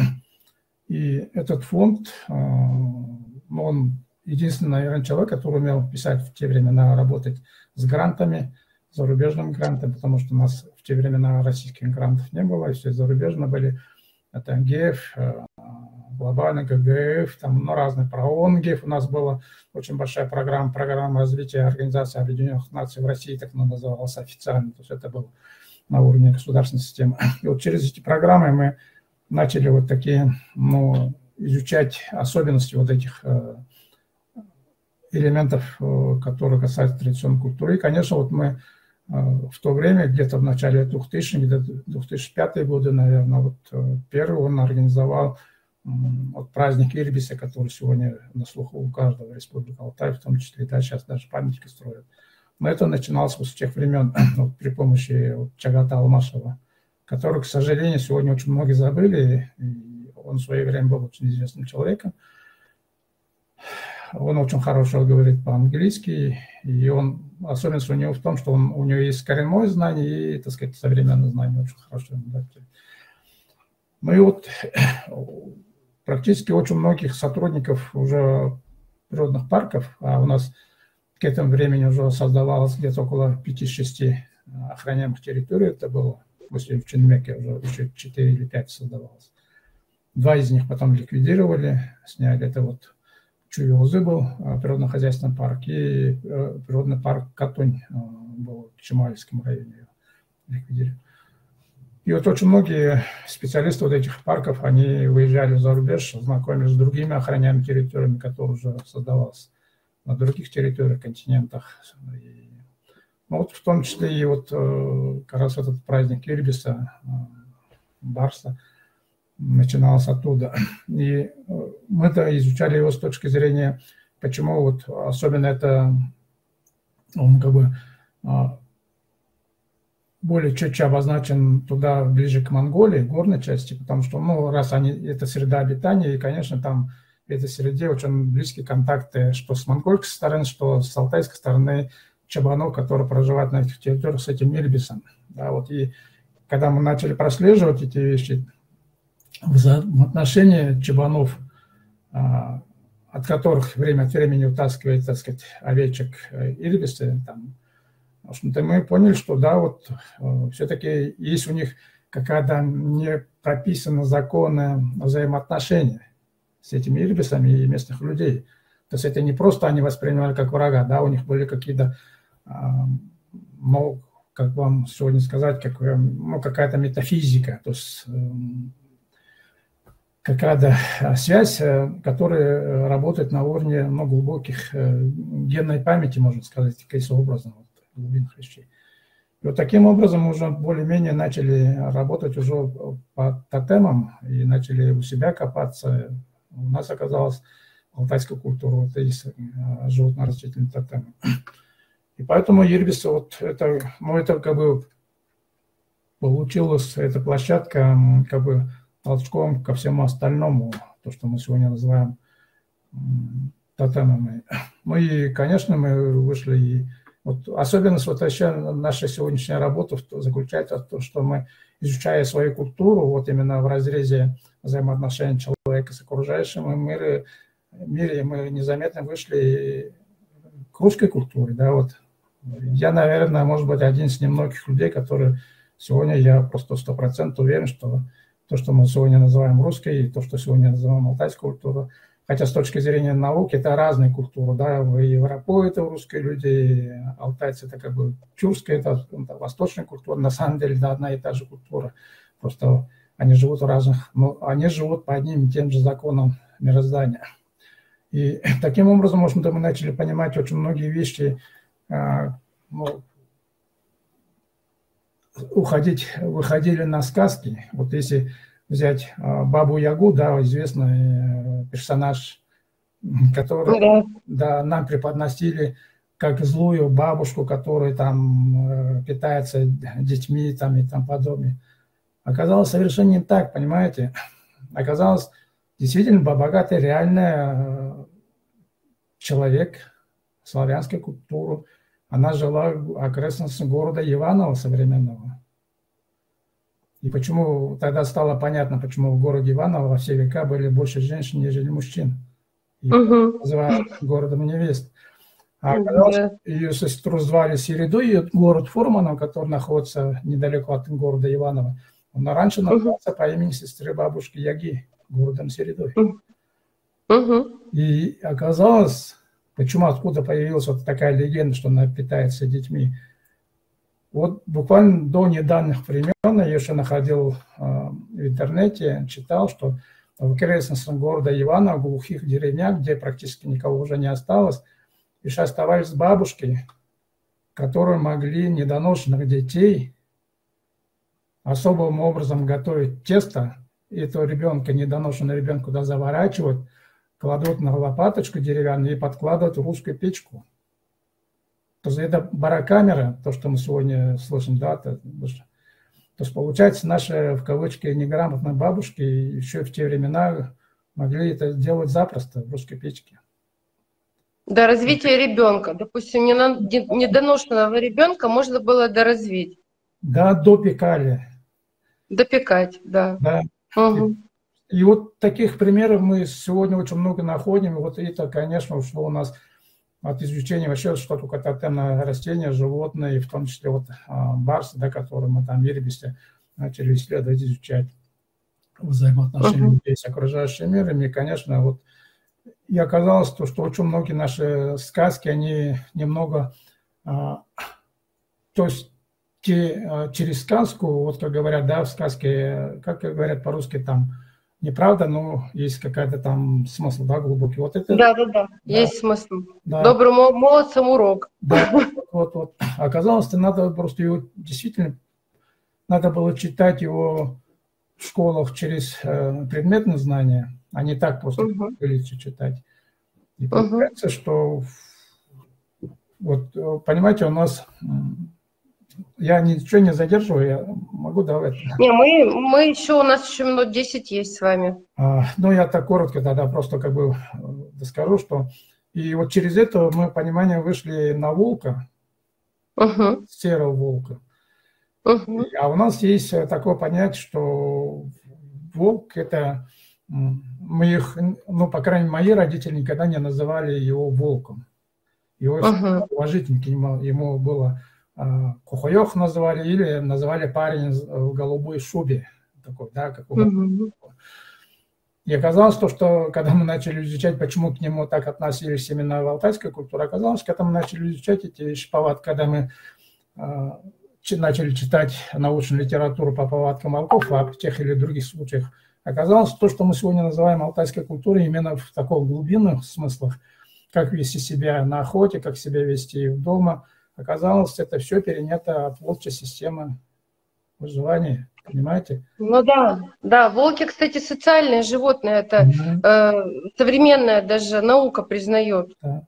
И этот фонд, э, он единственный, наверное, человек, который умел писать в те времена, работать с грантами, зарубежными грантами, потому что у нас в те времена российских грантов не было, и все зарубежные были. Это э, глобальный ГГФ, там ну, разные про ООН-ГИФ. У нас была очень большая программа, программа развития Организации Объединенных Наций в России, так она называлась официально, то есть это было на уровне государственной системы. И вот через эти программы мы начали вот такие, ну, изучать особенности вот этих э, элементов, э, которые касаются традиционной культуры. И, конечно, вот мы э, в то время, где-то в начале 2000-х, где-то 2005 годы, наверное, вот первый он организовал вот праздник Ирбиса, который сегодня на слуху у каждого республики Алтай, в том числе, да, сейчас даже памятники строят. Но это начиналось вот с тех времен вот, при помощи вот, Чагата Алмашева, который, к сожалению, сегодня очень многие забыли. И он в свое время был очень известным человеком. Он очень хорошо говорит по-английски, и он, особенность у него в том, что он, у него есть коренное знание и, так сказать, современное знание очень хорошо. Да. Ну вот практически очень многих сотрудников уже природных парков, а у нас к этому времени уже создавалось где-то около 5-6 охраняемых территорий, это было после в Чинмеке уже еще 4 или 5 создавалось. Два из них потом ликвидировали, сняли. Это вот Чуйозы был а, природно-хозяйственный парк и э, природный парк Катунь был в Чемальском районе ликвидировали. И вот очень многие специалисты вот этих парков, они выезжали за рубеж, знакомились с другими охраняемыми территориями, которые уже создавались на других территориях, континентах. И, ну, вот в том числе и вот э, как раз этот праздник Ирбиса, э, Барса, начинался оттуда. И э, мы-то изучали его с точки зрения, почему вот особенно это он как бы более четче обозначен туда, ближе к Монголии, горной части, потому что, ну, раз они, это среда обитания, и, конечно, там в этой среде очень близкие контакты, что с монгольской стороны, что с алтайской стороны чабанов, которые проживают на этих территориях с этим Мельбисом. Да, вот и когда мы начали прослеживать эти вещи, в отношении чабанов, а, от которых время от времени утаскивает, так сказать, овечек э, Ирбисы, там, общем-то, мы поняли, что да, вот э, все-таки есть у них какая-то не прописана законная взаимоотношения с этими ирбисами и местных людей. То есть это не просто они воспринимали как врага, да, у них были какие-то, ну, как вам сегодня сказать, как, ну, какая-то метафизика, то есть эм, какая-то связь, э, которая работает на уровне ну, глубоких генной памяти, можно сказать, таким образом глубинных вещей. И вот таким образом мы уже более-менее начали работать уже по тотемам и начали у себя копаться. У нас оказалась алтайская культура, вот есть э, животно-растительные тотемы. И поэтому Ирбис, вот это, ну это как бы получилась эта площадка как бы толчком ко всему остальному, то, что мы сегодня называем тотемами. Ну и, конечно, мы вышли и вот особенность вот еще нашей сегодняшней работы заключается в том, что мы, изучая свою культуру, вот именно в разрезе взаимоотношений человека с окружающим мире, мире мы незаметно вышли к русской культуре. Да, вот. Я, наверное, может быть, один из немногих людей, которые сегодня, я просто сто процентов уверен, что то, что мы сегодня называем русской, и то, что сегодня называем алтайской культурой, Хотя с точки зрения науки это разные культуры, да, вы европой это русские люди, алтайцы это как бы тюркская, это, это восточная культура, на самом деле это одна и та же культура, просто они живут в разных, но они живут по одним и тем же законам мироздания. И таким образом, может быть, мы начали понимать очень многие вещи, а, ну, уходить, выходили на сказки. Вот если взять а, Бабу Ягу, да, известный э, персонаж, который да. Да, нам преподносили как злую бабушку, которая там э, питается детьми там, и там подобное. Оказалось совершенно не так, понимаете? Оказалось действительно богатый, реальный э, человек славянской культуры. Она жила в окрестностях города Иваново современного. И почему тогда стало понятно, почему в городе Иваново во все века были больше женщин, нежели мужчин. И угу. называют городом невест. А оказалось, да. ее сестру звали Середу, и город Фурманов, который находится недалеко от города Иваново, он раньше назывался угу. по имени сестры бабушки Яги, городом Середой. Угу. И оказалось, почему, откуда появилась вот такая легенда, что она питается детьми, вот буквально до недавних времен я еще находил а, в интернете, читал, что в окрестностях города Ивана, в глухих деревнях, где практически никого уже не осталось, еще оставались бабушки, которые могли недоношенных детей особым образом готовить тесто, и этого ребенка, недоношенного ребенка, куда заворачивают, кладут на лопаточку деревянную и подкладывают в русскую печку. То есть это барокамера, то, что мы сегодня слышим, да, это, То есть, получается, наши, в кавычки, неграмотные бабушки еще в те времена могли это делать запросто в русской печке. До развития ребенка. Допустим, недоношенного ребенка можно было доразвить. Да, допекали. Допекать, да. Да. Угу. И, и вот таких примеров мы сегодня очень много находим. Вот это, конечно, ушло у нас от изучения вообще, что такое тотемное растение, животное, и в том числе вот а, барсы, да, которые мы там в Ирбисе начали исследовать, изучать взаимоотношения uh-huh. людей с окружающим миром. И, конечно, вот и оказалось то, что очень многие наши сказки, они немного, а, то есть те, а, через сказку, вот как говорят, да, в сказке, как говорят по-русски там, неправда, но есть какая-то там смысл, да, глубокий. Вот это. Да, да, да, да. есть смысл. Да. Доброму молодцам урок. Да, вот, вот. Оказалось, что надо просто его действительно, надо было читать его в школах через э, предметные знания, а не так просто угу. читать. И получается, угу. что вот, э, понимаете, у нас я ничего не задерживаю, я могу давать. Не, мы, мы еще, у нас еще минут 10 есть с вами. А, ну, я так коротко тогда просто как бы э, скажу, что и вот через это мы, понимание, вышли на волка, угу. серого волка. Угу. А у нас есть такое понятие, что волк – это мы их, ну, по крайней мере, мои родители никогда не называли его волком. Его uh-huh. уважительники ему, ему было а, Кухоев называли, или называли парень в голубой шубе. Такой, да, как uh-huh. И оказалось то, что когда мы начали изучать, почему к нему так относились именно в алтайской культуре, оказалось, когда мы начали изучать эти вещи повадки, когда мы э, начали читать научную литературу по повадкам волков, в тех или других случаях, оказалось то, что мы сегодня называем алтайской культурой, именно в таком глубинных смыслах, как вести себя на охоте, как себя вести в дома – Оказалось, это все перенято от волчьей системы выживания, понимаете? Ну да, да. Волки, кстати, социальные животные. Это угу. э, современная даже наука признает. Да.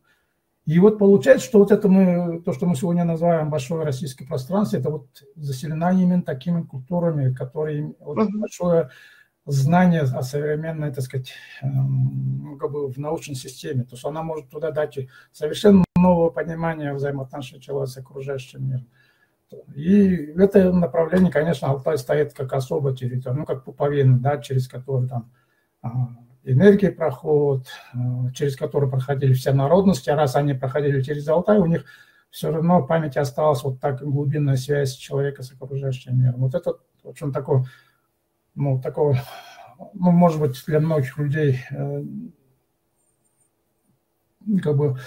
И вот получается, что вот это мы, то, что мы сегодня называем большое российское пространство, это вот заселено именно такими культурами, которые вот угу. большое знание о современной, так сказать, эм, как бы в научной системе. То есть она может туда дать совершенно нового понимания взаимоотношений человека с окружающим миром. И в этом направлении, конечно, Алтай стоит как особая территория, ну, как пуповина, да, через которую там а, энергии проходят, а, через которую проходили все народности, а раз они проходили через Алтай, у них все равно в памяти осталась вот так глубинная связь человека с окружающим миром. Вот это очень такой, ну, такой, ну, может быть, для многих людей э, как бы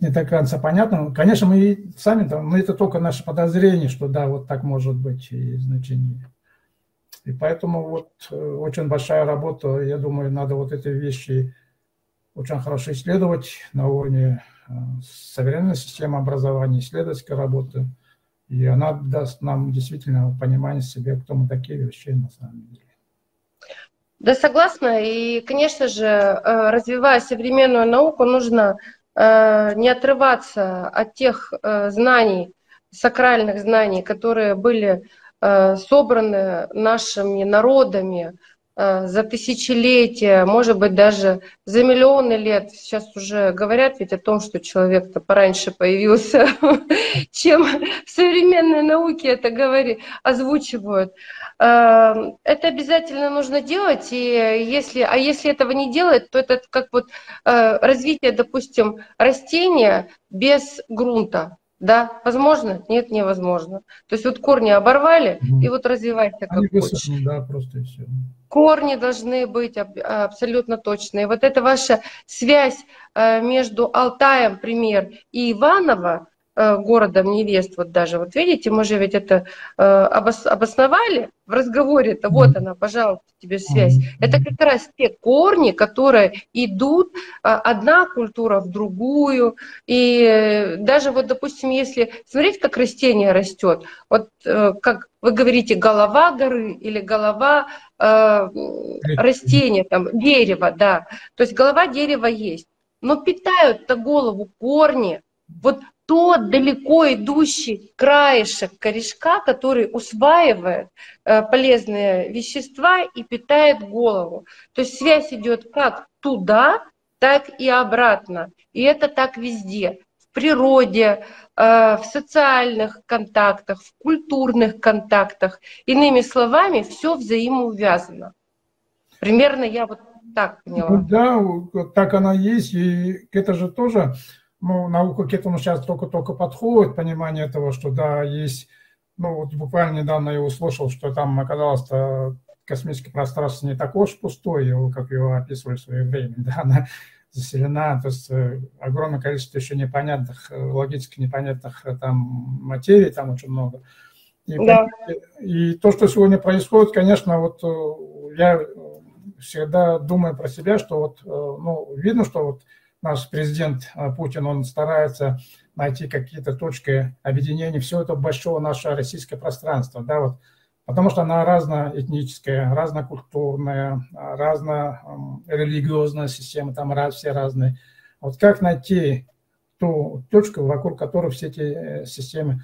не до конца понятно. Конечно, мы сами там, но это только наше подозрение, что да, вот так может быть и значение. И поэтому вот э, очень большая работа, я думаю, надо вот эти вещи очень хорошо исследовать на уровне э, современной системы образования, исследовательской работы. И она даст нам действительно понимание себе, кто мы такие вообще на самом деле. Да, согласна. И, конечно же, э, развивая современную науку, нужно э, не отрываться от тех э, знаний, сакральных знаний, которые были собраны нашими народами за тысячелетия, может быть, даже за миллионы лет. Сейчас уже говорят ведь о том, что человек-то пораньше появился, чем в современной науке это говорит, озвучивают. Эм, это обязательно нужно делать, и если, а если этого не делать, то это как вот э, развитие, допустим, растения без грунта. Да, возможно? Нет, невозможно. То есть вот корни оборвали, mm и вот развивайся как Они хочешь. Да, просто и все. Корни должны быть абсолютно точные. Вот эта ваша связь э, между Алтаем, пример, и Иваново, городом невест, вот даже, вот видите, мы же ведь это э, обосновали в разговоре-то, вот она, пожалуйста, тебе связь. Это как раз те корни, которые идут а, одна культура в другую, и даже вот, допустим, если смотреть, как растение растет, вот э, как вы говорите, голова горы или голова э, растения, там, дерева, да, то есть голова дерева есть, но питают-то голову корни, Вот тот далеко идущий краешек корешка, который усваивает э, полезные вещества и питает голову. То есть связь идет как туда, так и обратно. И это так везде. В природе, э, в социальных контактах, в культурных контактах. Иными словами, все взаимоувязано. Примерно я вот так поняла. Да, так она есть. И это же тоже, ну, наука к этому сейчас только-только подходит, понимание того, что да, есть, ну, вот буквально недавно я услышал, что там оказалось космическое пространство не такое уж пустое, как его описывали в свое время, да, она заселена, то есть э, огромное количество еще непонятных, э, логически непонятных э, там материй, там очень много. И, да. и то, что сегодня происходит, конечно, вот я всегда думаю про себя, что вот, ну, видно, что вот наш президент Путин, он старается найти какие-то точки объединения всего этого большого нашего российского пространства, да, вот потому что она разноэтническая, разнокультурная, разнорелигиозная система, там раз, все разные. Вот как найти ту точку, вокруг которой все эти э, системы.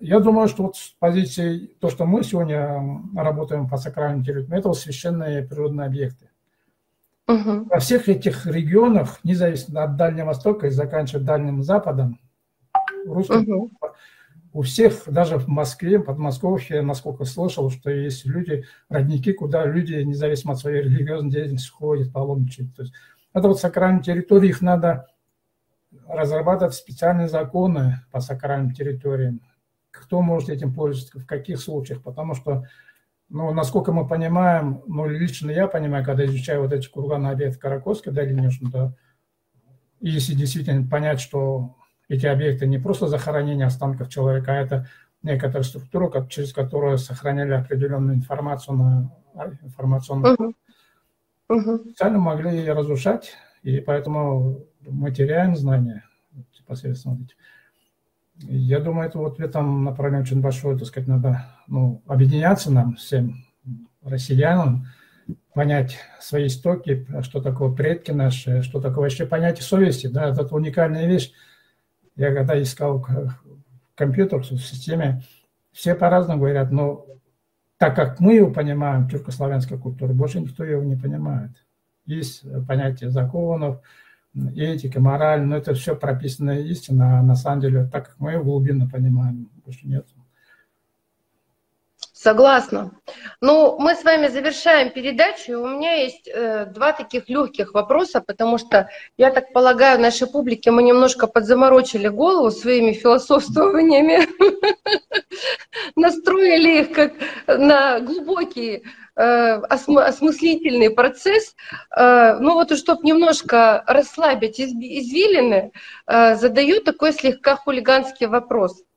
Я думаю, что вот с позиции, то, что мы сегодня работаем по сакральным территориям, это священные природные объекты. Угу. Во всех этих регионах, независимо от Дальнего Востока и заканчивая Дальним Западом, русский угу у всех, даже в Москве, Подмосковье, насколько слышал, что есть люди, родники, куда люди, независимо от своей религиозной деятельности, ходят, паломничают. То есть это вот сакральные территории, их надо разрабатывать специальные законы по сакральным территориям. Кто может этим пользоваться, в каких случаях, потому что, ну, насколько мы понимаем, ну, лично я понимаю, когда изучаю вот эти курганы объекты Каракосской долине, что если действительно понять, что эти объекты не просто захоронение останков человека, а это некоторая структура, через которую сохраняли определенную информацию на информационную. Угу. Угу. Специально могли ее разрушать, и поэтому мы теряем знания непосредственно. Я думаю, это вот в этом направлении очень большое, так сказать, надо ну, объединяться нам всем россиянам, понять свои истоки, что такое предки наши, что такое вообще понятие совести, да, это уникальная вещь, я когда искал компьютер в системе, все по-разному говорят, но так как мы его понимаем, тюркославянская культура, больше никто его не понимает. Есть понятие законов, этика, мораль, но это все прописанная истина, а на самом деле, так как мы его глубинно понимаем, больше нет. Согласна. Ну, мы с вами завершаем передачу. У меня есть э, два таких легких вопроса, потому что, я так полагаю, нашей публике мы немножко подзаморочили голову своими философствованиями, настроили их как на глубокий э, осмыслительный процесс. Э, ну вот, чтобы немножко расслабить извилины, э, задаю такой слегка хулиганский вопрос –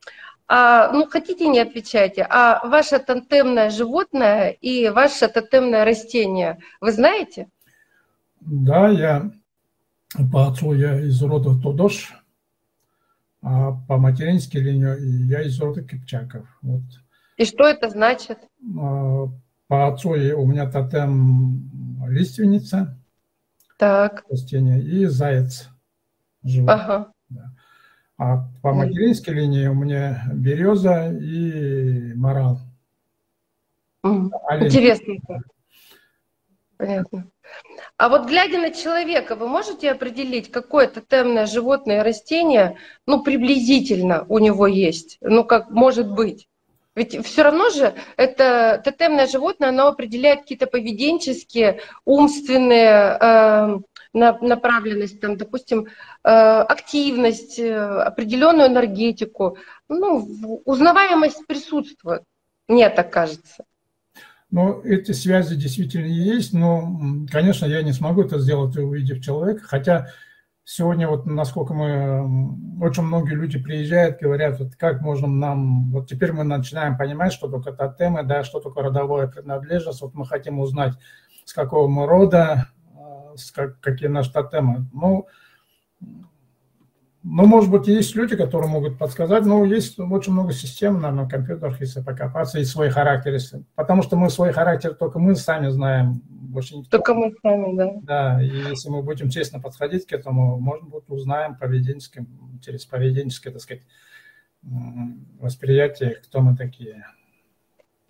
а, ну, хотите, не отвечайте. А ваше тотемное животное и ваше тотемное растение, вы знаете? Да, я по отцу я из рода Тодош, а по материнской линии я из рода Кипчаков. Вот. И что это значит? По отцу у меня тотем лиственница, так. растение, и заяц. Живот. Ага. Да. А по материнской линии у меня береза и морал. Интересно. Понятно. А вот глядя на человека, вы можете определить, какое тотемное животное растение, ну, приблизительно у него есть? Ну, как может быть? Ведь все равно же это тотемное животное, оно определяет какие-то поведенческие, умственные э, направленность, там, допустим, э, активность, э, определенную энергетику. Ну, узнаваемость присутствует, мне так кажется. Ну, эти связи действительно есть, но, конечно, я не смогу это сделать, увидев человека, хотя сегодня вот насколько мы, очень многие люди приезжают, говорят, вот как можно нам, вот теперь мы начинаем понимать, что только тотемы, да, что такое родовая принадлежность, вот мы хотим узнать, с какого мы рода, как, какие наши тотемы. Ну, ну, может быть, есть люди, которые могут подсказать, но есть очень много систем наверное, на компьютерах, если покопаться, и свой характер. Если, потому что мы свой характер только мы сами знаем больше никто. Только мы сами, да. Да, и если мы будем честно подходить к этому, может быть, узнаем поведенческим, через поведенческое, так сказать, восприятие, кто мы такие.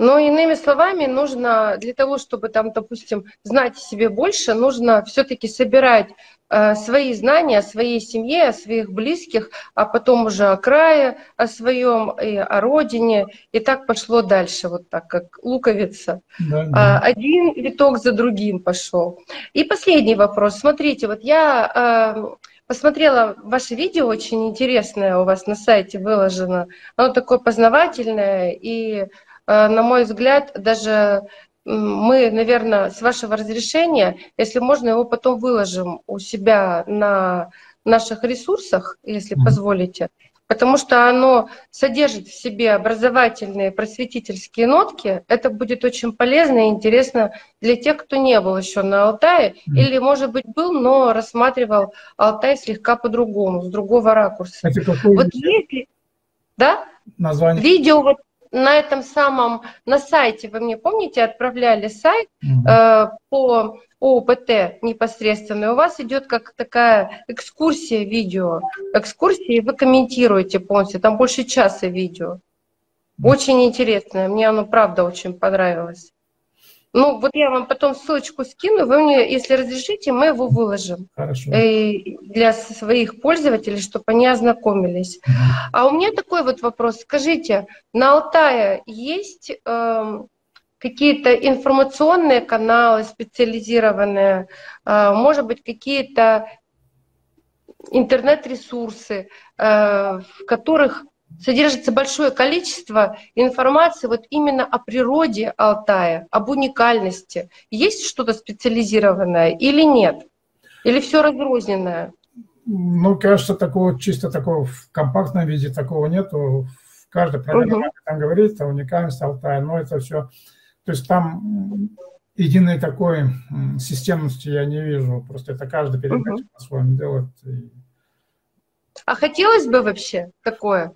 Но иными словами, нужно для того, чтобы там, допустим, знать о себе больше, нужно все-таки собирать э, свои знания о своей семье, о своих близких, а потом уже о крае, о своем, и о родине. И так пошло дальше, вот так, как луковица. Да, да. Один виток за другим пошел. И последний вопрос. Смотрите, вот я э, посмотрела ваше видео, очень интересное у вас на сайте выложено. Оно такое познавательное и на мой взгляд, даже мы, наверное, с вашего разрешения, если можно, его потом выложим у себя на наших ресурсах, если mm-hmm. позволите, потому что оно содержит в себе образовательные, просветительские нотки. Это будет очень полезно и интересно для тех, кто не был еще на Алтае, mm-hmm. или, может быть, был, но рассматривал Алтай слегка по-другому, с другого ракурса. Это вот если... Да? Название. Видео вот на этом самом, на сайте, вы мне помните, отправляли сайт э, по ОПТ непосредственно, у вас идет как такая экскурсия видео, экскурсия, и вы комментируете полностью, там больше часа видео. Очень интересное, мне оно правда очень понравилось. Ну, вот я вам потом ссылочку скину, вы мне, если разрешите, мы его выложим Хорошо. Э, для своих пользователей, чтобы они ознакомились. Угу. А у меня такой вот вопрос. Скажите, на Алтае есть э, какие-то информационные каналы специализированные, э, может быть, какие-то интернет-ресурсы, э, в которых содержится большое количество информации вот именно о природе Алтая, об уникальности. Есть что-то специализированное или нет? Или все разрозненное? Ну, кажется, такого чисто такого в компактном виде такого нету. В каждой программе угу. там говорится о уникальности Алтая, но это все... То есть там единой такой системности я не вижу. Просто это каждый передача угу. по-своему делает. А хотелось бы вообще такое?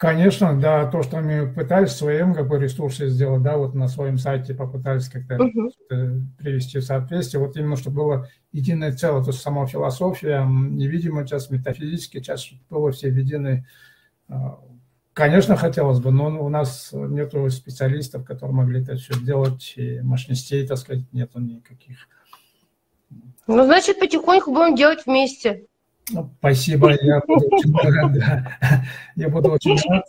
Конечно, да, то, что мы пытались в своем как бы, ресурсе сделать, да, вот на своем сайте попытались как-то uh-huh. привести в соответствие, вот именно, чтобы было единое целое, то есть сама философия, невидимая часть, метафизическая часть, было все введены. А, конечно, хотелось бы, но у нас нет специалистов, которые могли это все сделать, и мощностей, так сказать, нету никаких. Ну, значит, потихоньку будем делать вместе. Ну, спасибо, я буду очень рад. Я буду очень рад.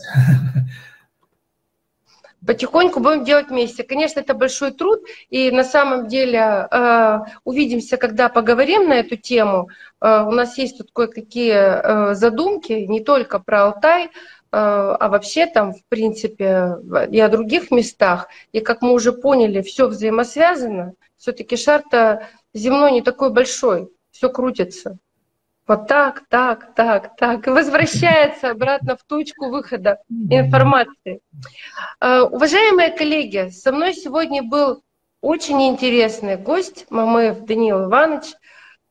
Потихоньку будем делать вместе. Конечно, это большой труд, и на самом деле э, увидимся, когда поговорим на эту тему. Э, у нас есть тут кое-какие э, задумки, не только про Алтай, э, а вообще там, в принципе, и о других местах. И как мы уже поняли, все взаимосвязано. Все-таки шар-то земной не такой большой, все крутится. Вот так, так, так, так. И возвращается обратно в точку выхода информации. Э, уважаемые коллеги, со мной сегодня был очень интересный гость, Мамыев Даниил Иванович.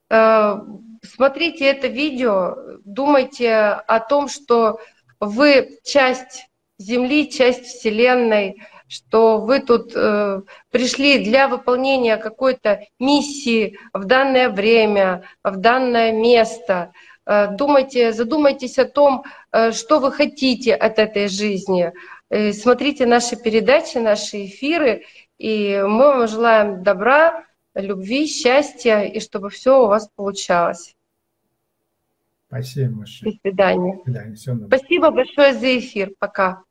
Э, смотрите это видео, думайте о том, что вы часть Земли, часть Вселенной, что вы тут э, пришли для выполнения какой-то миссии в данное время, в данное место. Э, думайте, задумайтесь о том, э, что вы хотите от этой жизни. Э, смотрите наши передачи, наши эфиры, и мы вам желаем добра, любви, счастья, и чтобы все у вас получалось. Спасибо большое. До свидания. До свидания. Спасибо большое за эфир. Пока.